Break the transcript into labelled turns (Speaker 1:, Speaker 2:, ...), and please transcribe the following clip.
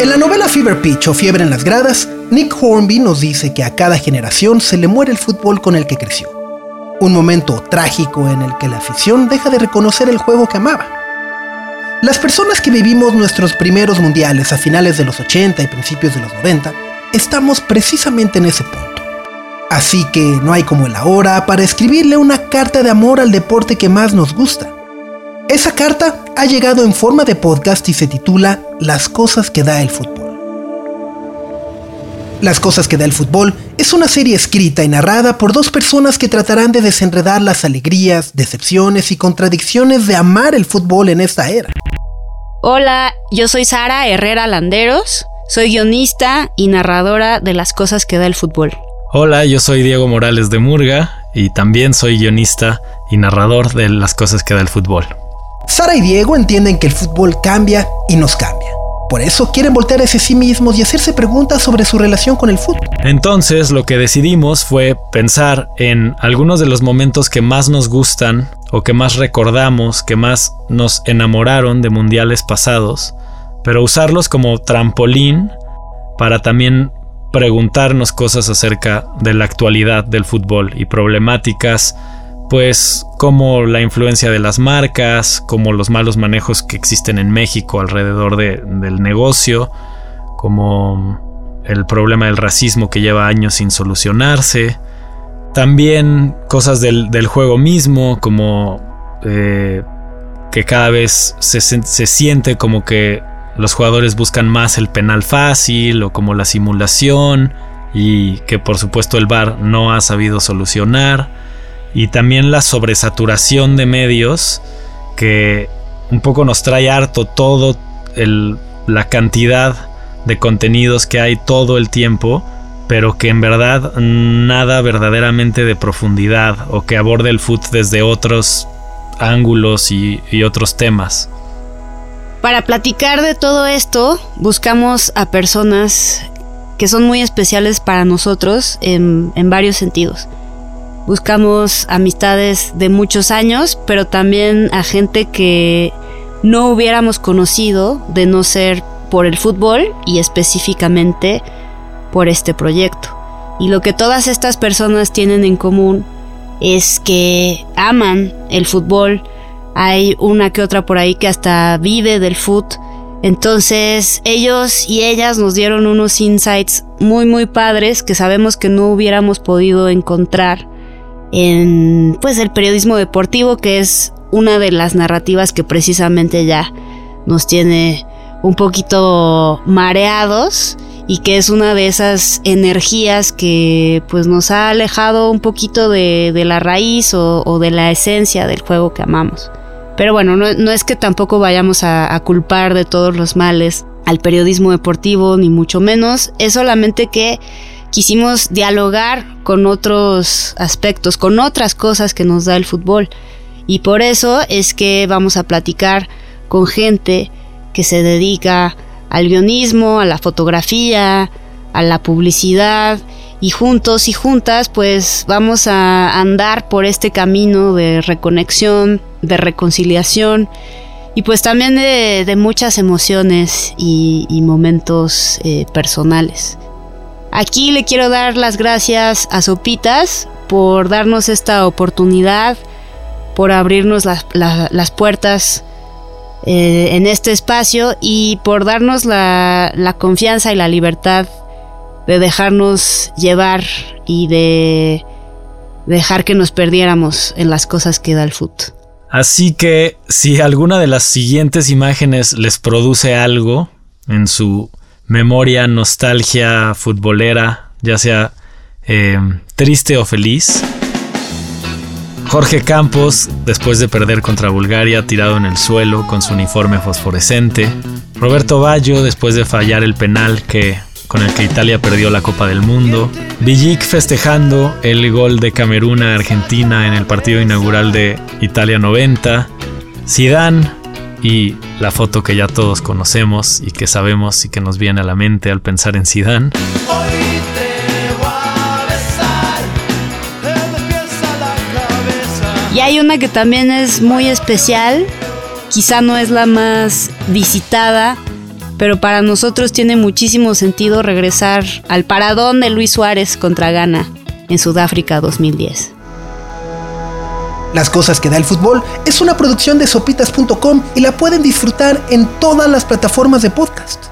Speaker 1: En la novela Fever Pitch o Fiebre en las Gradas, Nick Hornby nos dice que a cada generación se le muere el fútbol con el que creció. Un momento trágico en el que la afición deja de reconocer el juego que amaba. Las personas que vivimos nuestros primeros mundiales a finales de los 80 y principios de los 90, estamos precisamente en ese punto. Así que no hay como el ahora para escribirle una carta de amor al deporte que más nos gusta esa carta ha llegado en forma de podcast y se titula Las cosas que da el fútbol. Las cosas que da el fútbol es una serie escrita y narrada por dos personas que tratarán de desenredar las alegrías, decepciones y contradicciones de amar el fútbol en esta era.
Speaker 2: Hola, yo soy Sara Herrera Landeros, soy guionista y narradora de Las cosas que da el fútbol.
Speaker 3: Hola, yo soy Diego Morales de Murga y también soy guionista y narrador de Las cosas que da el fútbol.
Speaker 1: Sara y Diego entienden que el fútbol cambia y nos cambia. Por eso quieren voltear hacia sí mismos y hacerse preguntas sobre su relación con el fútbol.
Speaker 3: Entonces lo que decidimos fue pensar en algunos de los momentos que más nos gustan o que más recordamos, que más nos enamoraron de mundiales pasados, pero usarlos como trampolín para también preguntarnos cosas acerca de la actualidad del fútbol y problemáticas pues como la influencia de las marcas, como los malos manejos que existen en México alrededor del negocio, como el problema del racismo que lleva años sin solucionarse, también cosas del, juego mismo, como eh, que cada vez se, se siente como que los jugadores buscan más el penal fácil o como la simulación y que por supuesto el VAR no ha sabido solucionar y también la sobresaturación de medios que un poco nos trae harto todo la cantidad de contenidos que hay todo el tiempo, pero que en verdad nada verdaderamente de profundidad o que aborde el foot desde otros ángulos y, otros temas.
Speaker 2: Para platicar de todo esto, buscamos a personas que son muy especiales para nosotros en varios sentidos. Buscamos amistades de muchos años, pero también a gente que no hubiéramos conocido de no ser por el fútbol y específicamente por este proyecto. Y lo que todas estas personas tienen en común es que aman el fútbol. Hay una que otra por ahí que hasta vive del fútbol. Entonces ellos y ellas nos dieron unos insights muy muy padres que sabemos que no hubiéramos podido encontrar en pues el periodismo deportivo que es una de las narrativas que precisamente ya nos tiene un poquito mareados y que es una de esas energías que pues nos ha alejado un poquito de, la raíz o, de la esencia del juego que amamos. Pero bueno, no, es que tampoco vayamos a culpar de todos los males al periodismo deportivo, ni mucho menos, es solamente que quisimos dialogar con otros aspectos, con otras cosas que nos da el fútbol. Y por eso es que vamos a platicar con gente que se dedica al guionismo, a la fotografía, a la publicidad y juntos y juntas pues vamos a andar por este camino de reconexión, de reconciliación y pues también de, muchas emociones y, momentos eh, personales. Aquí le quiero dar las gracias a Sopitas por darnos esta oportunidad, por abrirnos las puertas eh, en este espacio y por darnos la, la, confianza y la libertad de dejarnos llevar y de dejar que nos perdiéramos en las cosas que da el fútbol.
Speaker 3: Así que si alguna de las siguientes imágenes les produce algo en su memoria, nostalgia futbolera, ya sea eh, triste o feliz. Jorge Campos, después de perder contra Bulgaria, tirado en el suelo con su uniforme fosforescente. Roberto Ballo, después de fallar el penal que, con el que Italia perdió la Copa del Mundo. Villic festejando el gol de Camerún a Argentina en el partido inaugural de Italia 90. Zidane y la foto que ya todos conocemos y que sabemos y que nos viene a la mente al pensar en Zidane.
Speaker 2: Y hay una que también es muy especial, quizá no es la más visitada, pero para nosotros tiene muchísimo sentido regresar al paradón de Luis Suárez contra Ghana en Sudáfrica 2010.
Speaker 1: Las cosas que da el fútbol es una producción de sopitas.com y la pueden disfrutar en todas las plataformas de podcast.